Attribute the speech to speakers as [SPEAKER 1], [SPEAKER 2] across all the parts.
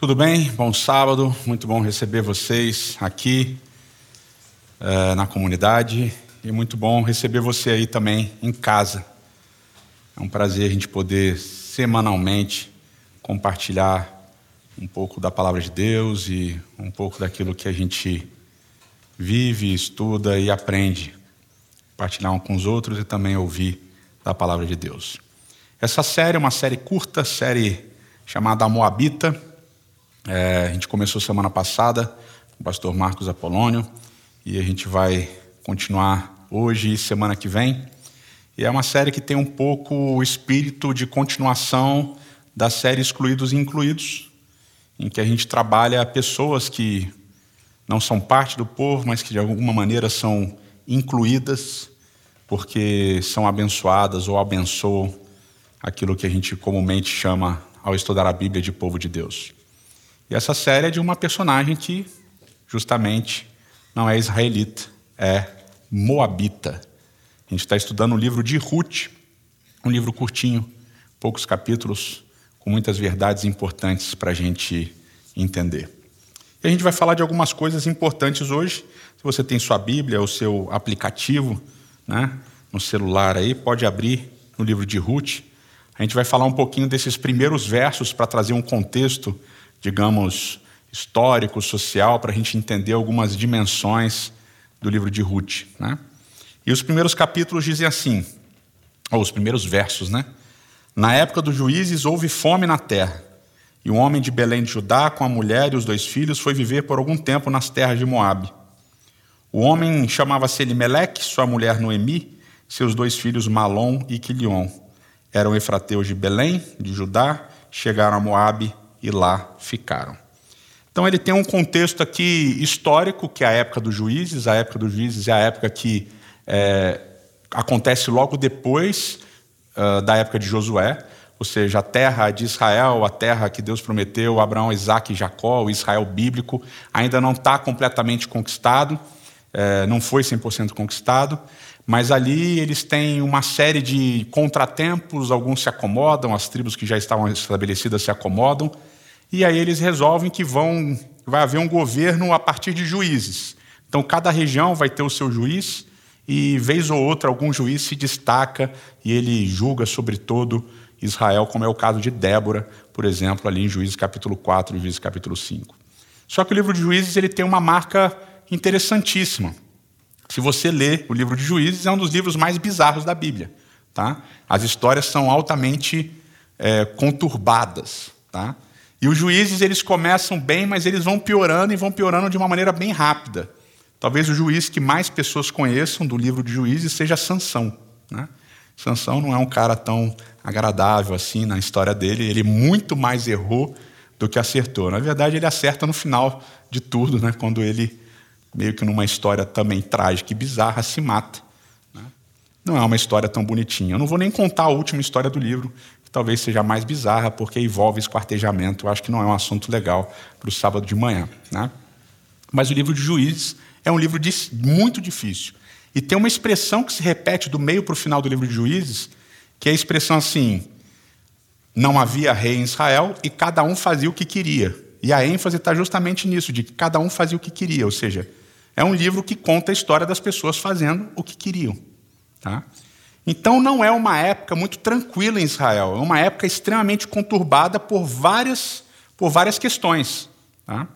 [SPEAKER 1] Tudo bem? Bom sábado, muito bom receber vocês aqui uh, na comunidade e muito bom receber você aí também em casa. É um prazer a gente poder semanalmente compartilhar um pouco da palavra de Deus e um pouco daquilo que a gente vive, estuda e aprende. Compartilhar um com os outros e também ouvir da palavra de Deus. Essa série é uma série curta, série chamada Moabita. É, a gente começou semana passada com o pastor Marcos Apolônio e a gente vai continuar hoje e semana que vem. E é uma série que tem um pouco o espírito de continuação da série Excluídos e Incluídos, em que a gente trabalha pessoas que não são parte do povo, mas que de alguma maneira são incluídas porque são abençoadas ou abençoam aquilo que a gente comumente chama ao estudar a Bíblia de povo de Deus. E essa série é de uma personagem que, justamente, não é israelita, é moabita. A gente está estudando o livro de Ruth, um livro curtinho, poucos capítulos, com muitas verdades importantes para a gente entender. E a gente vai falar de algumas coisas importantes hoje. Se você tem sua Bíblia, o seu aplicativo, né, no celular aí, pode abrir no livro de Ruth. A gente vai falar um pouquinho desses primeiros versos para trazer um contexto, digamos, histórico, social, para a gente entender algumas dimensões do livro de Ruth. Né? E os primeiros capítulos dizem assim, ou os primeiros versos, né? Na época dos juízes houve fome na terra, e um homem de Belém de Judá, com a mulher e os dois filhos, foi viver por algum tempo nas terras de Moabe. O homem chamava-se Elimeleque, sua mulher Noemi, seus dois filhos Malom e Quilion eram efrateus de Belém, de Judá, chegaram a Moabe e lá ficaram. Então ele tem um contexto aqui histórico, que é a época dos juízes. A época dos juízes é a época que é, acontece logo depois uh, da época de Josué, ou seja, a terra de Israel, a terra que Deus prometeu, Abraão, Isaac e Jacó, o Israel bíblico, ainda não está completamente conquistado, é, não foi 100% conquistado, mas ali eles têm uma série de contratempos, alguns se acomodam, as tribos que já estavam estabelecidas se acomodam, e aí eles resolvem que vão vai haver um governo a partir de juízes. Então cada região vai ter o seu juiz e vez ou outra algum juiz se destaca e ele julga sobre todo Israel, como é o caso de Débora, por exemplo, ali em Juízes capítulo 4 e Juízes capítulo 5. Só que o livro de Juízes ele tem uma marca interessantíssima. Se você lê o livro de Juízes, é um dos livros mais bizarros da Bíblia. Tá? As histórias são altamente é, conturbadas. Tá? E os juízes eles começam bem, mas eles vão piorando e vão piorando de uma maneira bem rápida. Talvez o juiz que mais pessoas conheçam do livro de Juízes seja Sansão. Né? Sansão não é um cara tão agradável assim na história dele. Ele muito mais errou do que acertou. Na verdade, ele acerta no final de tudo, né? quando ele meio que numa história também trágica e bizarra, se mata. Né? Não é uma história tão bonitinha. Eu não vou nem contar a última história do livro, que talvez seja mais bizarra, porque envolve esquartejamento. Eu acho que não é um assunto legal para o sábado de manhã. Né? Mas o livro de Juízes é um livro de, muito difícil. E tem uma expressão que se repete do meio para o final do livro de Juízes, que é a expressão assim: não havia rei em Israel e cada um fazia o que queria. E a ênfase está justamente nisso, de que cada um fazia o que queria, ou seja, é um livro que conta a história das pessoas fazendo o que queriam. Tá? Então não é uma época muito tranquila em Israel, é uma época extremamente conturbada por várias, por várias questões. Tá?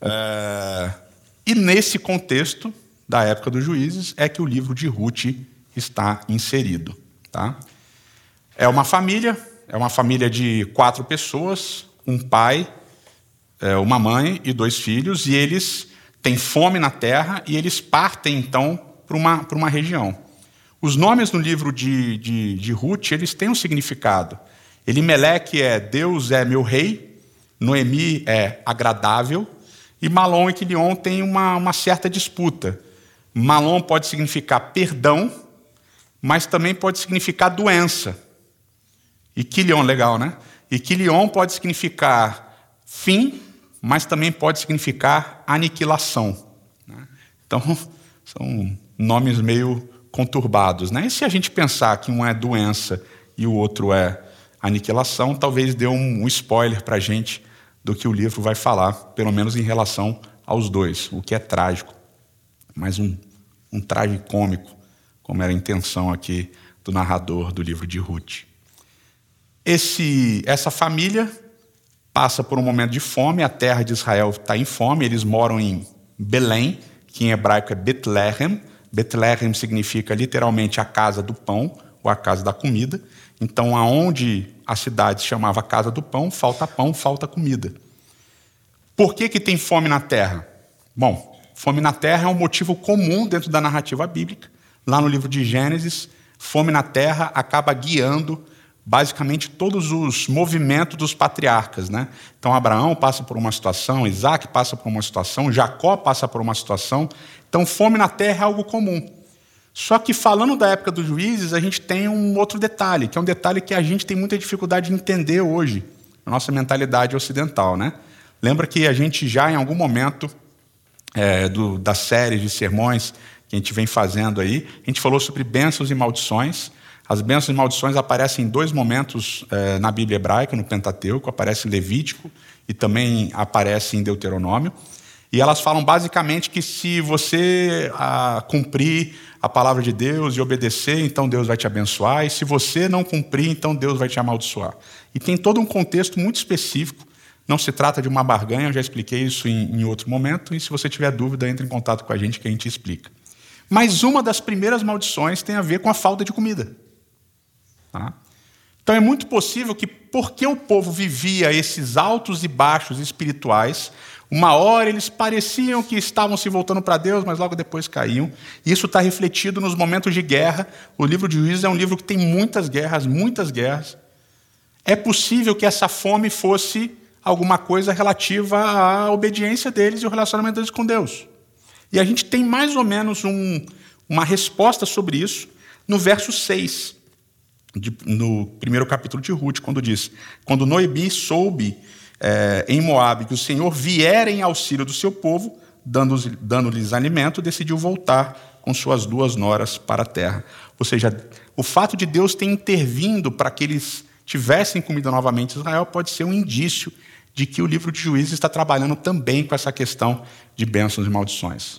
[SPEAKER 1] É... E nesse contexto da época dos juízes é que o livro de Ruth está inserido. Tá? É uma família, é uma família de quatro pessoas, um pai, é, uma mãe e dois filhos, e eles tem fome na terra e eles partem então para uma, uma região. Os nomes no livro de, de, de Ruth, eles têm um significado. Elimeleque é Deus é meu rei, Noemi é agradável, e Malom e Quilion têm uma, uma certa disputa. Malom pode significar perdão, mas também pode significar doença. E Quilion, legal, né? E Quilion pode significar fim mas também pode significar aniquilação. Né? Então, são nomes meio conturbados. Né? E se a gente pensar que um é doença e o outro é aniquilação, talvez dê um, spoiler para a gente do que o livro vai falar, pelo menos em relação aos dois, o que é trágico, mas um, um traje cômico, como era a intenção aqui do narrador do livro de Ruth. Esse, essa família passa por um momento de fome, a terra de Israel está em fome, eles moram em Belém, que em hebraico é Betlehem. Betlehem significa literalmente a casa do pão, ou a casa da comida. Então, aonde a cidade se chamava casa do pão, falta pão, falta comida. Por que, que tem fome na terra? Bom, fome na terra é um motivo comum dentro da narrativa bíblica. Lá no livro de Gênesis, fome na terra acaba guiando basicamente todos os movimentos dos patriarcas. Né? Então, Abraão passa por uma situação, Isaac passa por uma situação, Jacó passa por uma situação. Então, fome na terra é algo comum. Só que, falando da época dos juízes, a gente tem um outro detalhe, que é um detalhe que a gente tem muita dificuldade de entender hoje, na nossa mentalidade ocidental. Né? Lembra que a gente já, em algum momento é, do, das séries de sermões que a gente vem fazendo aí, a gente falou sobre bênçãos e maldições. As bênçãos e maldições aparecem em dois momentos é, na Bíblia hebraica, no Pentateuco, aparece em Levítico e também aparece em Deuteronômio. E elas falam basicamente que se você a, cumprir a palavra de Deus e obedecer, então Deus vai te abençoar, e se você não cumprir, então Deus vai te amaldiçoar. E tem todo um contexto muito específico. Não se trata de uma barganha, eu já expliquei isso em, em outro momento, e se você tiver dúvida, entre em contato com a gente que a gente explica. Mas uma das primeiras maldições tem a ver com a falta de comida. Tá? Então é muito possível que, porque o povo vivia esses altos e baixos espirituais, uma hora eles pareciam que estavam se voltando para Deus, mas logo depois caíam. Isso está refletido nos momentos de guerra. O livro de Juízes é um livro que tem muitas guerras, muitas guerras. É possível que essa fome fosse alguma coisa relativa à obediência deles e o relacionamento deles com Deus. E a gente tem mais ou menos um, uma resposta sobre isso no verso 6 de, no primeiro capítulo de Ruth, quando diz: Quando Noemi soube é, em Moabe que o Senhor viera em auxílio do seu povo, dando-lhes dando alimento, decidiu voltar com suas duas noras para a terra. Ou seja, o fato de Deus ter intervindo para que eles tivessem comida novamente em Israel pode ser um indício de que o livro de Juízes está trabalhando também com essa questão de bênçãos e maldições.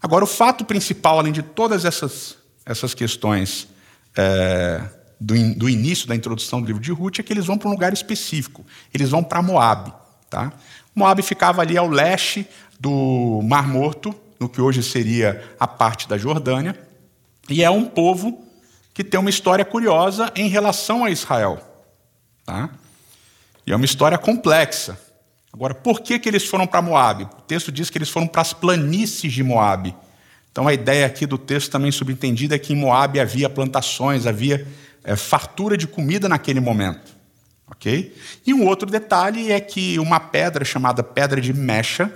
[SPEAKER 1] Agora, o fato principal, além de todas essas, essas questões é, do, do, início da introdução do livro de Ruth é que eles vão para um lugar específico. Eles vão para Moab. Tá? Moab ficava ali ao leste do Mar Morto, no que hoje seria a parte da Jordânia, e é um povo que tem uma história curiosa em relação a Israel. Tá? E é uma história complexa. Agora, por que, que eles foram para Moab? O texto diz que eles foram para as planícies de Moab. Então, a ideia aqui do texto também subentendida é que em Moab havia plantações, havia é, fartura de comida naquele momento. ok? E um outro detalhe é que uma pedra chamada pedra de mecha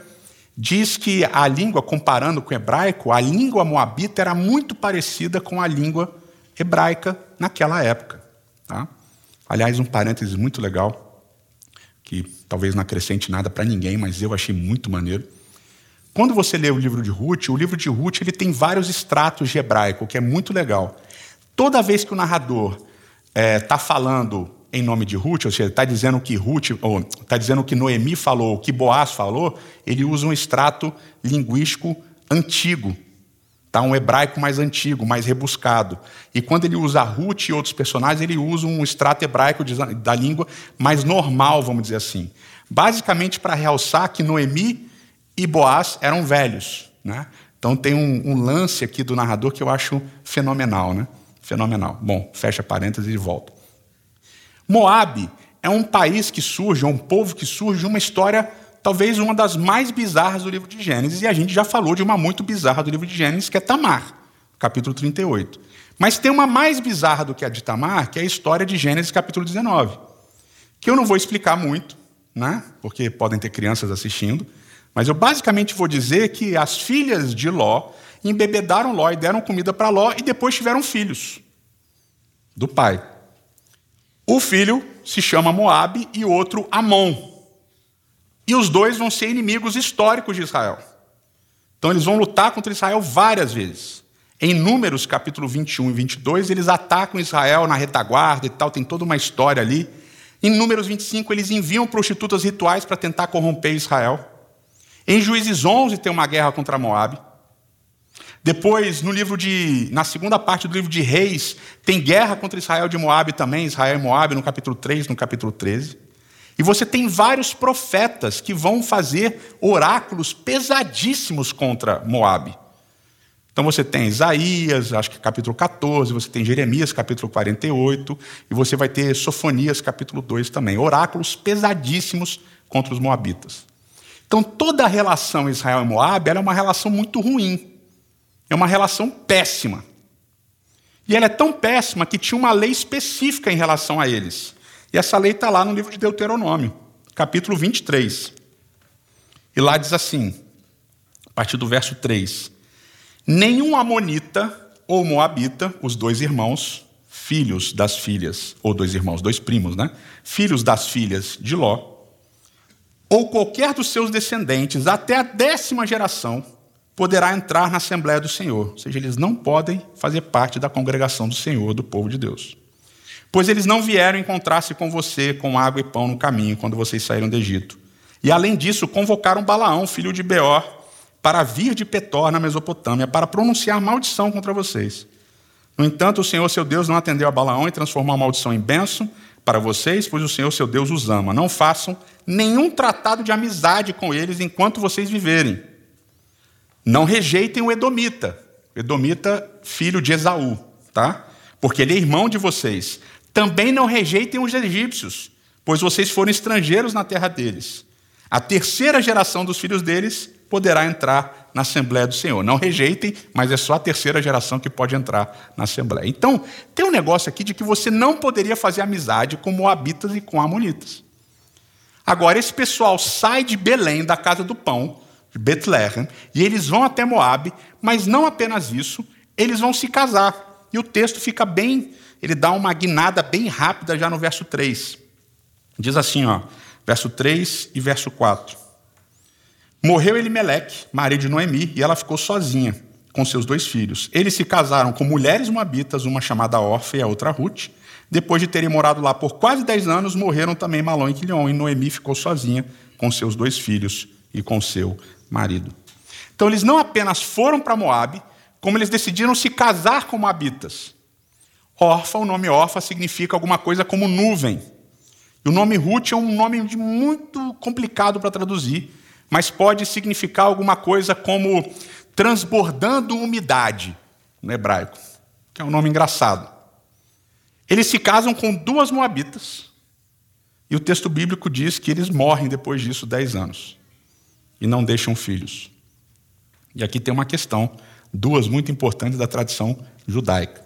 [SPEAKER 1] diz que a língua, comparando com o hebraico, a língua moabita era muito parecida com a língua hebraica naquela época. Tá? Aliás, um parênteses muito legal, que talvez não acrescente nada para ninguém, mas eu achei muito maneiro. Quando você lê o livro de Ruth, o livro de Ruth ele tem vários estratos de hebraico, o que é muito legal. Toda vez que o narrador está é, tá falando em nome de Ruth, ou seja, está dizendo que Ruth, ou está dizendo que Noemi falou, que Boaz falou, ele usa um extrato linguístico antigo, tá? um hebraico mais antigo, mais rebuscado. E quando ele usa Ruth e outros personagens, ele usa um extrato hebraico da língua mais normal, vamos dizer assim. Basicamente para realçar que Noemi e Boaz eram velhos. Né? Então tem um, um lance aqui do narrador que eu acho fenomenal. Né? Fenomenal. Bom, fecha parênteses e volta. Moab é um país que surge, é um povo que surge, uma história talvez uma das mais bizarras do livro de Gênesis, e a gente já falou de uma muito bizarra do livro de Gênesis, que é Tamar, capítulo 38. Mas tem uma mais bizarra do que a de Tamar, que é a história de Gênesis, capítulo 19, que eu não vou explicar muito, né? porque podem ter crianças assistindo, mas eu basicamente vou dizer que as filhas de Ló embebedaram Ló e deram comida para Ló e depois tiveram filhos do pai. O filho se chama Moabe e o outro Amon. E os dois vão ser inimigos históricos de Israel. Então eles vão lutar contra Israel várias vezes. Em Números, capítulo 21 e 22, eles atacam Israel na retaguarda e tal, tem toda uma história ali. Em Números 25, eles enviam prostitutas rituais para tentar corromper Israel. Em Juízes 11 tem uma guerra contra Moabe. Depois, no livro de, na segunda parte do livro de Reis, tem guerra contra Israel de Moabe também, Israel e Moabe, no capítulo 3, no capítulo 13. E você tem vários profetas que vão fazer oráculos pesadíssimos contra Moabe. Então você tem Isaías, acho que capítulo 14, você tem Jeremias, capítulo 48, e você vai ter Sofonias, capítulo 2 também. Oráculos pesadíssimos contra os moabitas. Então toda a relação Israel e Moabe é uma relação muito ruim. É uma relação péssima. E ela é tão péssima que tinha uma lei específica em relação a eles. E essa lei está lá no livro de Deuteronômio, capítulo 23. E lá diz assim, a partir do verso 3: Nenhum Amonita ou Moabita, os dois irmãos, filhos das filhas, ou dois irmãos, dois primos, né? Filhos das filhas de Ló, ou qualquer dos seus descendentes, até a décima geração, poderá entrar na Assembleia do Senhor. Ou seja, eles não podem fazer parte da congregação do Senhor, do povo de Deus. Pois eles não vieram encontrar-se com você com água e pão no caminho, quando vocês saíram do Egito. E além disso, convocaram Balaão, filho de Beor, para vir de Petor, na Mesopotâmia, para pronunciar maldição contra vocês. No entanto, o Senhor, seu Deus, não atendeu a Balaão e transformou a maldição em bênção para vocês, pois o Senhor, seu Deus, os ama. Não façam nenhum tratado de amizade com eles enquanto vocês viverem não rejeitem o Edomita. Edomita, filho de Esaú, tá? Porque ele é irmão de vocês. Também não rejeitem os egípcios, pois vocês foram estrangeiros na terra deles. A terceira geração dos filhos deles poderá entrar na Assembleia do Senhor. Não rejeitem, mas é só a terceira geração que pode entrar na Assembleia. Então, tem um negócio aqui de que você não poderia fazer amizade com moabitas e com amonitas. Agora, esse pessoal sai de Belém, da casa do pão, de Betlehem, e eles vão até Moabe, mas não apenas isso, eles vão se casar. E o texto fica bem, ele dá uma guinada bem rápida já no verso 3. Diz assim, ó, verso 3 e verso 4. Morreu Elimeleque, marido de Noemi, e ela ficou sozinha com seus dois filhos. Eles se casaram com mulheres moabitas, uma chamada Orfa e a outra Ruth. Depois de terem morado lá por quase dez anos, morreram também Malom e Quilion, e Noemi ficou sozinha com seus dois filhos e com seu marido. Então eles não apenas foram para Moabe, como eles decidiram se casar com moabitas. Orfa, o nome Orfa significa alguma coisa como nuvem. E o nome Ruth é um nome muito complicado para traduzir, mas pode significar alguma coisa como transbordando umidade no hebraico, que é um nome engraçado. Eles se casam com duas moabitas, e o texto bíblico diz que eles morrem depois disso dez anos e não deixam filhos. E aqui tem uma questão, duas muito importantes da tradição judaica.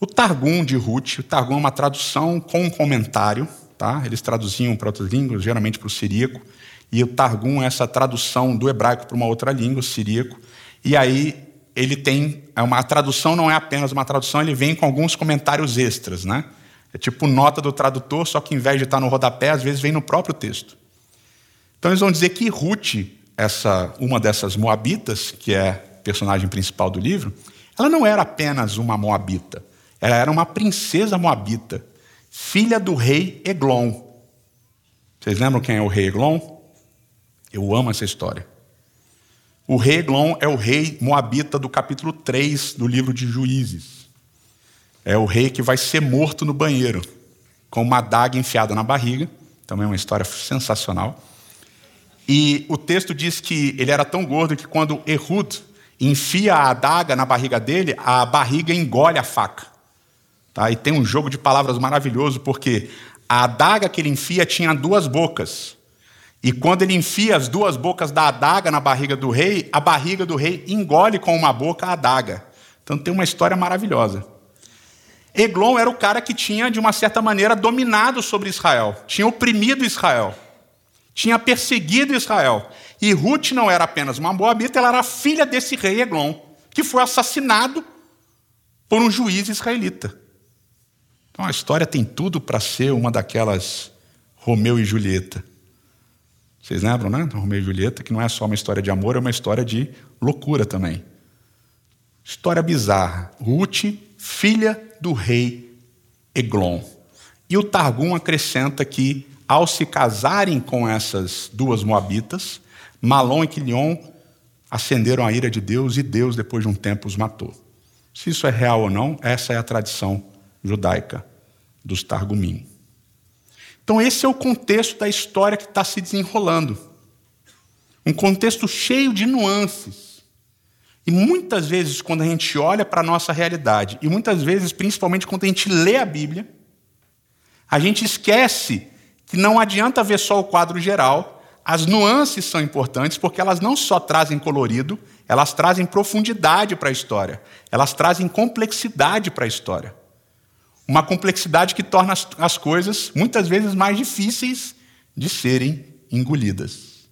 [SPEAKER 1] O Targum de Ruth, o Targum é uma tradução com um comentário, tá? eles traduziam para outras línguas, geralmente para o siríaco, e o Targum é essa tradução do hebraico para uma outra língua, o siríaco, e aí ele tem, é uma tradução não é apenas uma tradução, ele vem com alguns comentários extras, né? É tipo nota do tradutor, só que em vez de estar no rodapé, às vezes vem no próprio texto. Então eles vão dizer que Ruth, essa, uma dessas moabitas, que é personagem principal do livro, ela não era apenas uma moabita, ela era uma princesa moabita, filha do rei Eglon. Vocês lembram quem é o rei Eglon? Eu amo essa história. O rei Eglon é o rei moabita do capítulo 3 do livro de Juízes. É o rei que vai ser morto no banheiro, com uma adaga enfiada na barriga. Também é uma história sensacional. E o texto diz que ele era tão gordo que quando Ehud enfia a adaga na barriga dele, a barriga engole a faca. Tá? E tem um jogo de palavras maravilhoso, porque a adaga que ele enfia tinha duas bocas. E quando ele enfia as duas bocas da adaga na barriga do rei, a barriga do rei engole com uma boca a adaga. Então tem uma história maravilhosa. Eglon era o cara que tinha, de uma certa maneira, dominado sobre Israel, tinha oprimido Israel tinha perseguido Israel. E Ruth não era apenas uma moabita, ela era filha desse rei Eglon, que foi assassinado por um juiz israelita. Então a história tem tudo para ser uma daquelas Romeu e Julieta. Vocês lembram, né? Romeu e Julieta, que não é só uma história de amor, é uma história de loucura também. História bizarra. Ruth, filha do rei Eglon. E o Targum acrescenta que, ao se casarem com essas duas moabitas, Malom e Quilion acenderam a ira de Deus e Deus, depois de um tempo, os matou. Se isso é real ou não, essa é a tradição judaica dos Targumim. Então, esse é o contexto da história que está se desenrolando. Um contexto cheio de nuances. E muitas vezes, quando a gente olha para a nossa realidade, e muitas vezes, principalmente quando a gente lê a Bíblia, a gente esquece que não adianta ver só o quadro geral, as nuances são importantes porque elas não só trazem colorido, elas trazem profundidade para a história, elas trazem complexidade para a história. Uma complexidade que torna as, as coisas muitas vezes mais difíceis de serem engolidas.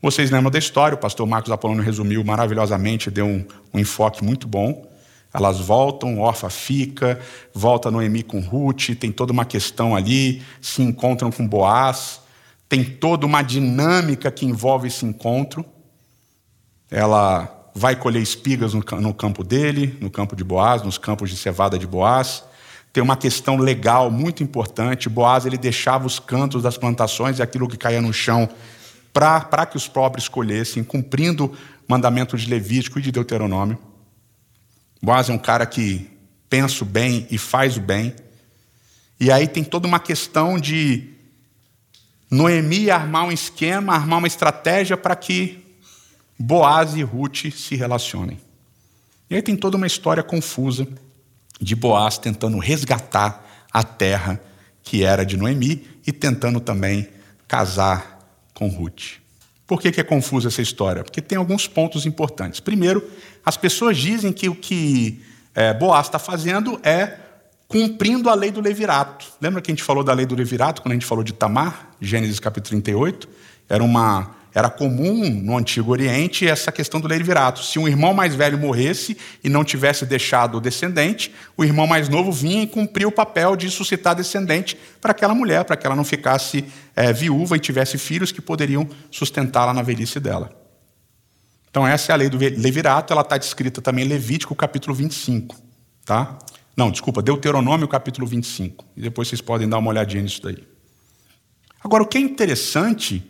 [SPEAKER 1] Vocês lembram da história, o pastor Marcos Apolônio resumiu maravilhosamente, deu um, um enfoque muito bom. Elas voltam, Orfa fica, volta Noemi com Ruth, tem toda uma questão ali, se encontram com Boaz, tem toda uma dinâmica que envolve esse encontro. Ela vai colher espigas no, campo dele, no campo de Boaz, nos campos de cevada de Boaz. Tem uma questão legal muito importante. Boaz ele deixava os cantos das plantações e aquilo que caía no chão para que os pobres colhessem, cumprindo o mandamento de Levítico e de Deuteronômio. Boaz é um cara que pensa o bem e faz o bem. E aí tem toda uma questão de Noemi armar um esquema, armar uma estratégia para que Boaz e Ruth se relacionem. E aí tem toda uma história confusa de Boaz tentando resgatar a terra que era de Noemi e tentando também casar com Ruth. Por que, que é confusa essa história? Porque tem alguns pontos importantes. Primeiro, as pessoas dizem que o que é, Boaz está fazendo é cumprindo a lei do levirato. Lembra que a gente falou da lei do levirato quando a gente falou de Tamar, Gênesis capítulo 38? Era uma era comum no Antigo Oriente essa questão do levirato. Se um irmão mais velho morresse e não tivesse deixado o descendente, o irmão mais novo vinha e cumpria o papel de suscitar descendente para aquela mulher, para que ela não ficasse é, viúva e tivesse filhos que poderiam sustentá-la na velhice dela. Então, essa é a lei do levirato, ela está descrita também em Levítico, capítulo 25. Tá? Não, desculpa, Deuteronômio, capítulo 25. E depois vocês podem dar uma olhadinha nisso daí. Agora, o que é interessante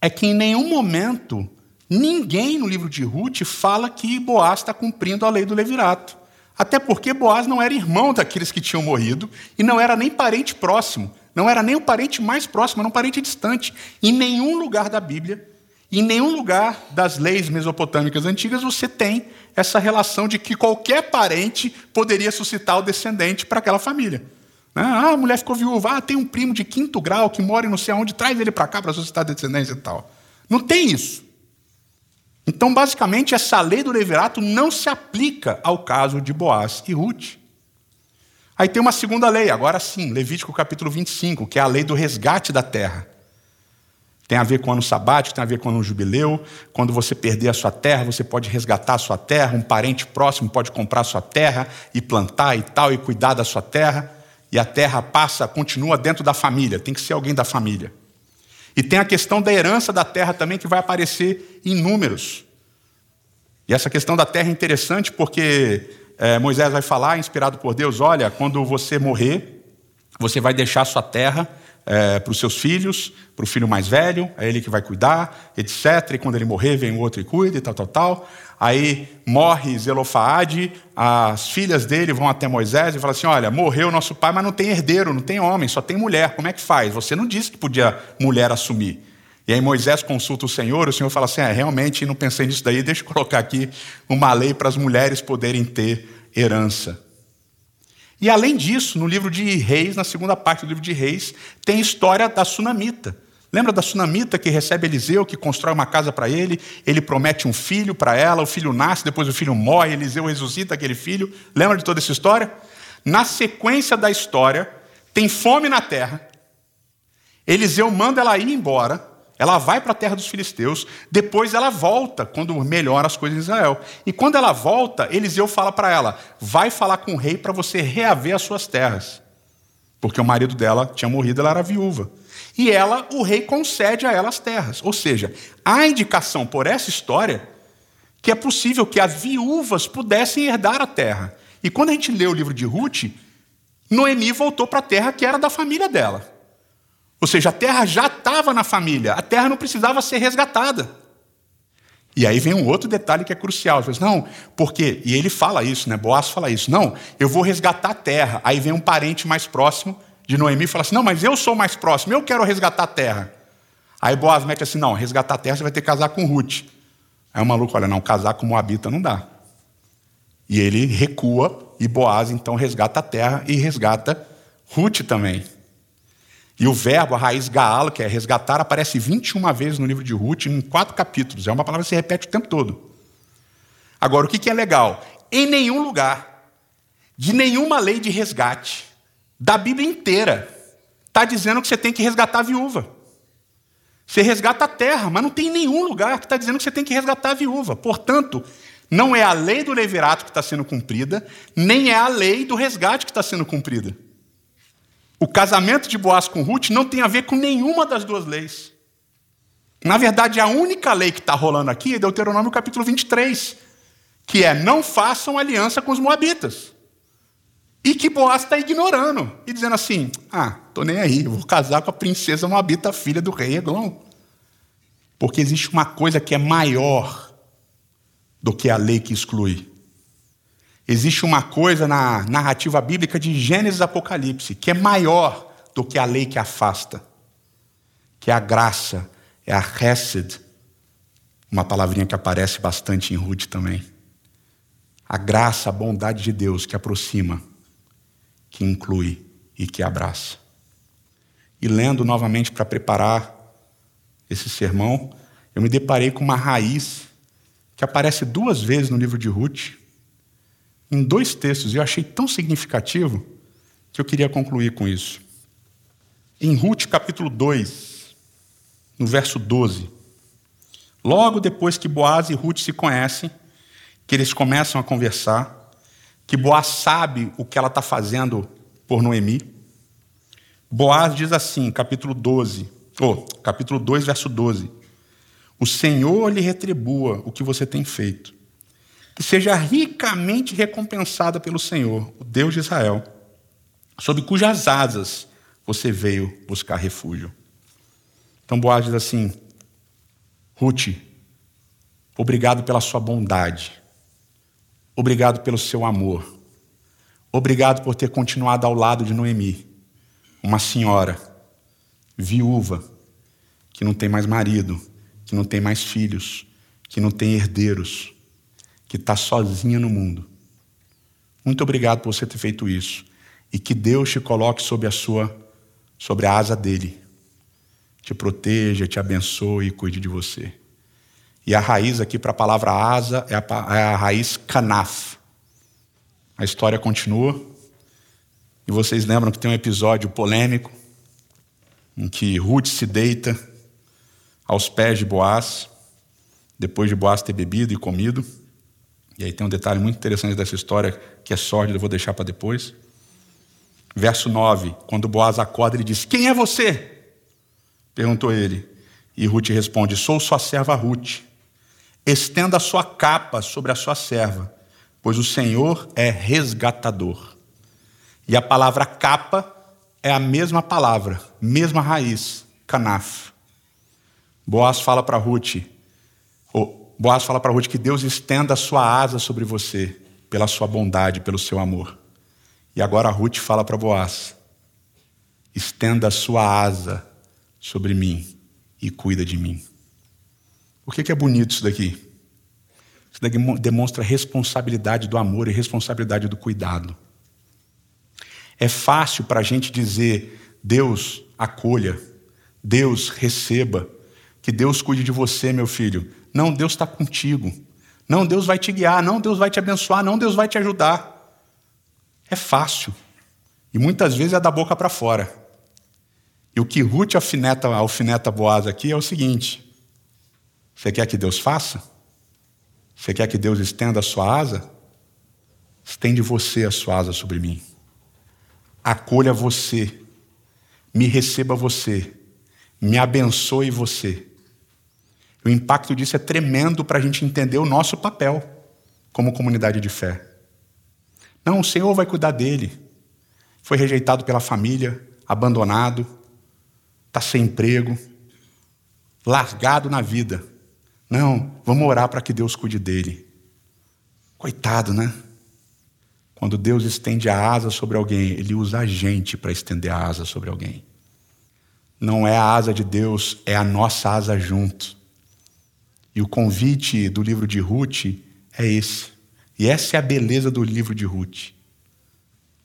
[SPEAKER 1] é que em nenhum momento ninguém no livro de Ruth fala que Boaz está cumprindo a lei do levirato. Até porque Boaz não era irmão daqueles que tinham morrido e não era nem parente próximo, não era nem o parente mais próximo, era um parente distante. Em nenhum lugar da Bíblia em nenhum lugar das leis mesopotâmicas antigas você tem essa relação de que qualquer parente poderia suscitar o descendente para aquela família. Né? Ah, a mulher ficou viúva, ah, tem um primo de quinto grau que mora em não sei aonde, traz ele para cá para suscitar descendência e tal. Não tem isso. Então, basicamente, essa lei do levirato não se aplica ao caso de Boaz e Ruth. Aí tem uma segunda lei, agora sim, Levítico capítulo 25, que é a lei do resgate da terra. Tem a ver com ano sabático, tem a ver com ano jubileu. Quando você perder a sua terra, você pode resgatar a sua terra, um parente próximo pode comprar a sua terra e plantar e tal, e cuidar da sua terra. E a terra passa, continua dentro da família, tem que ser alguém da família. E tem a questão da herança da terra também, que vai aparecer em números. E essa questão da terra é interessante porque é, Moisés vai falar, inspirado por Deus: olha, quando você morrer, você vai deixar sua terra é, para os seus filhos, para o filho mais velho, é ele que vai cuidar, etc. E quando ele morrer, vem o outro e cuida e tal, tal, tal. Aí morre Zelofaade, as filhas dele vão até Moisés e falam assim: Olha, morreu nosso pai, mas não tem herdeiro, não tem homem, só tem mulher. Como é que faz? Você não disse que podia mulher assumir. E aí Moisés consulta o Senhor, o Senhor fala assim: é, realmente não pensei nisso daí, deixa eu colocar aqui uma lei para as mulheres poderem ter herança. E além disso, no livro de Reis, na segunda parte do livro de Reis, tem a história da sunamita. Lembra da sunamita que recebe Eliseu, que constrói uma casa para ele, ele promete um filho para ela, o filho nasce, depois o filho morre, Eliseu ressuscita aquele filho. Lembra de toda essa história? Na sequência da história, tem fome na terra. Eliseu manda ela ir embora. Ela vai para a terra dos filisteus, depois ela volta quando melhora as coisas em Israel. E quando ela volta, Eliseu fala para ela: vai falar com o rei para você reaver as suas terras. Porque o marido dela tinha morrido, ela era viúva. E ela, o rei concede a ela as terras. Ou seja, há indicação por essa história que é possível que as viúvas pudessem herdar a terra. E quando a gente lê o livro de Ruth, Noemi voltou para a terra que era da família dela. Ou seja, a terra já estava na família, a terra não precisava ser resgatada. E aí vem um outro detalhe que é crucial. Diz, não, porque, e ele fala isso, né? Boaz fala isso, não, eu vou resgatar a terra. Aí vem um parente mais próximo de Noemi e fala assim: não, mas eu sou mais próximo, eu quero resgatar a terra. Aí Boaz mete assim: não, resgatar a terra você vai ter que casar com Ruth. Aí o maluco, olha, não, casar com Moabita não dá. E ele recua, e Boaz então resgata a terra e resgata Ruth também. E o verbo, a raiz gaalo, que é resgatar, aparece 21 vezes no livro de Ruth, em quatro capítulos. É uma palavra que se repete o tempo todo. Agora, o que é legal? Em nenhum lugar, de nenhuma lei de resgate, da Bíblia inteira, está dizendo que você tem que resgatar a viúva. Você resgata a terra, mas não tem nenhum lugar que está dizendo que você tem que resgatar a viúva. Portanto, não é a lei do levirato que está sendo cumprida, nem é a lei do resgate que está sendo cumprida. O casamento de Boaz com Ruth não tem a ver com nenhuma das duas leis. Na verdade, a única lei que está rolando aqui é Deuteronômio capítulo 23, que é não façam aliança com os moabitas. E que Boaz está ignorando e dizendo assim: ah, tô nem aí, vou casar com a princesa moabita, filha do rei Eglon. Porque existe uma coisa que é maior do que a lei que exclui. Existe uma coisa na narrativa bíblica de Gênesis e Apocalipse que é maior do que a lei que afasta, que é a graça, é a Hesed, uma palavrinha que aparece bastante em Ruth também. A graça, a bondade de Deus que aproxima, que inclui e que abraça. E lendo novamente para preparar esse sermão, eu me deparei com uma raiz que aparece duas vezes no livro de Ruth, em dois textos, eu achei tão significativo que eu queria concluir com isso. Em Ruth, capítulo 2, no verso 12, logo depois que Boaz e Ruth se conhecem, que eles começam a conversar, que Boaz sabe o que ela está fazendo por Noemi. Boaz diz assim, capítulo 12, ou oh, capítulo 2, verso 12: O Senhor lhe retribua o que você tem feito que seja ricamente recompensada pelo Senhor, o Deus de Israel, sob cujas asas você veio buscar refúgio. Então Boaz diz assim: Ruth, obrigado pela sua bondade, obrigado pelo seu amor, obrigado por ter continuado ao lado de Noemi, uma senhora viúva, que não tem mais marido, que não tem mais filhos, que não tem herdeiros que está sozinha no mundo. Muito obrigado por você ter feito isso. E que Deus te coloque sobre a sua, sobre a asa dele. Te proteja, te abençoe e cuide de você. E a raiz aqui para a palavra asa é a, é a raiz canaf. A história continua. E vocês lembram que tem um episódio polêmico em que Ruth se deita aos pés de Boaz, depois de Boaz ter bebido e comido. E aí tem um detalhe muito interessante dessa história, que é sórdido, eu vou deixar para depois. Verso 9, quando Boaz acorda, ele diz: Quem é você? Perguntou ele. E Ruth responde: Sou sua serva Ruth. Estenda a sua capa sobre a sua serva, pois o Senhor é resgatador. E a palavra capa é a mesma palavra, mesma raiz, canaf. Boaz fala para Ruth: Boaz fala para Ruth que Deus estenda a sua asa sobre você, pela sua bondade, pelo seu amor. E agora Ruth fala para Boaz: estenda a sua asa sobre mim e cuida de mim. Por que, que é bonito isso daqui? Isso daqui demonstra responsabilidade do amor e responsabilidade do cuidado. É fácil para a gente dizer: Deus acolha, Deus receba, que Deus cuide de você, meu filho. Não, Deus está contigo. Não, Deus vai te guiar. Não, Deus vai te abençoar. Não, Deus vai te ajudar. É fácil. E muitas vezes é da boca para fora. E o que Ruth alfineta, alfineta Boaz aqui é o seguinte: você quer que Deus faça? Você quer que Deus estenda a sua asa? Estende você a sua asa sobre mim. Acolha você. Me receba você. Me abençoe você. O impacto disso é tremendo para a gente entender o nosso papel como comunidade de fé. Não, o Senhor vai cuidar dele. foi rejeitado pela família, abandonado, está sem emprego, largado na vida. Não, vamos orar para que Deus cuide dele. Coitado, né? Quando Deus estende a asa sobre alguém, Ele usa a gente para estender a asa sobre alguém. Não é a asa de Deus, é a nossa asa junto. E o convite do livro de Ruth é esse. E essa é a beleza do livro de Ruth.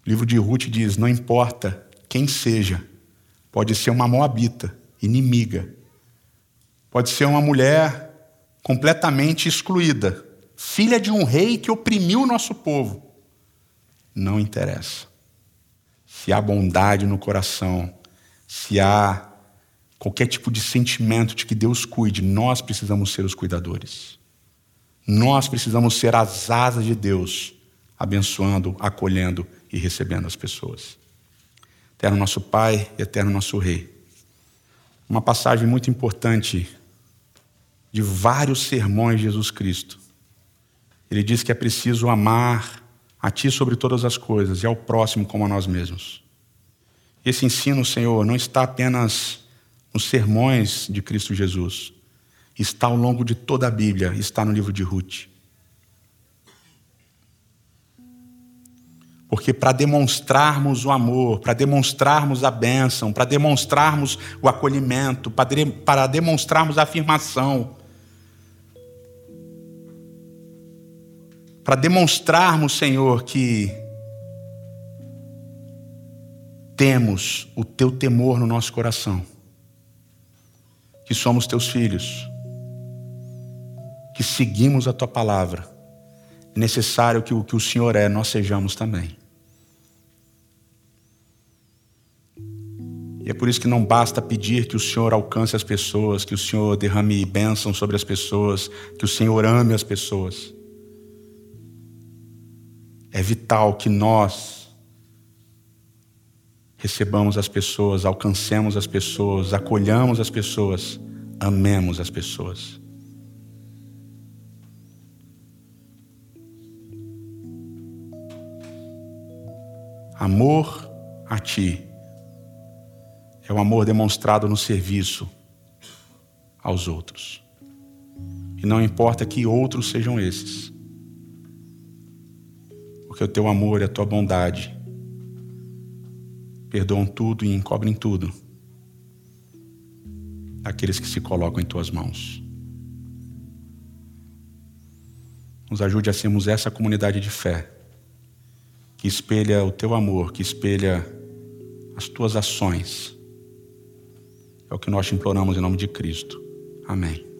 [SPEAKER 1] O livro de Ruth diz: não importa quem seja, pode ser uma moabita, inimiga, pode ser uma mulher completamente excluída, filha de um rei que oprimiu o nosso povo. Não interessa. Se há bondade no coração, se há qualquer tipo de sentimento de que Deus cuide, nós precisamos ser os cuidadores. Nós precisamos ser as asas de Deus, abençoando, acolhendo e recebendo as pessoas. Eterno nosso Pai e eterno nosso Rei. Uma passagem muito importante de vários sermões de Jesus Cristo. Ele diz que é preciso amar a Ti sobre todas as coisas e ao próximo como a nós mesmos. Esse ensino, Senhor, não está apenas nos sermões de Cristo Jesus, está ao longo de toda a Bíblia, está no livro de Ruth. Porque para demonstrarmos o amor, para demonstrarmos a bênção, para demonstrarmos o acolhimento, para demonstrarmos a afirmação, para demonstrarmos, Senhor, que temos o teu temor no nosso coração, que somos teus filhos, que seguimos a tua palavra, é necessário que o que o Senhor é, nós sejamos também. E é por isso que não basta pedir que o Senhor alcance as pessoas, que o Senhor derrame bênção sobre as pessoas, que o Senhor ame as pessoas. É vital que nós recebamos as pessoas, alcancemos as pessoas, acolhamos as pessoas, amemos as pessoas. Amor a Ti é o amor demonstrado no serviço aos outros. E não importa que outros sejam esses, porque o Teu amor e a Tua bondade perdoam tudo e encobrem tudo aqueles que se colocam em Tuas mãos. Nos ajude a sermos essa comunidade de fé que espelha o teu amor, que espelha as tuas ações. É o que nós te imploramos em nome de Cristo. Amém.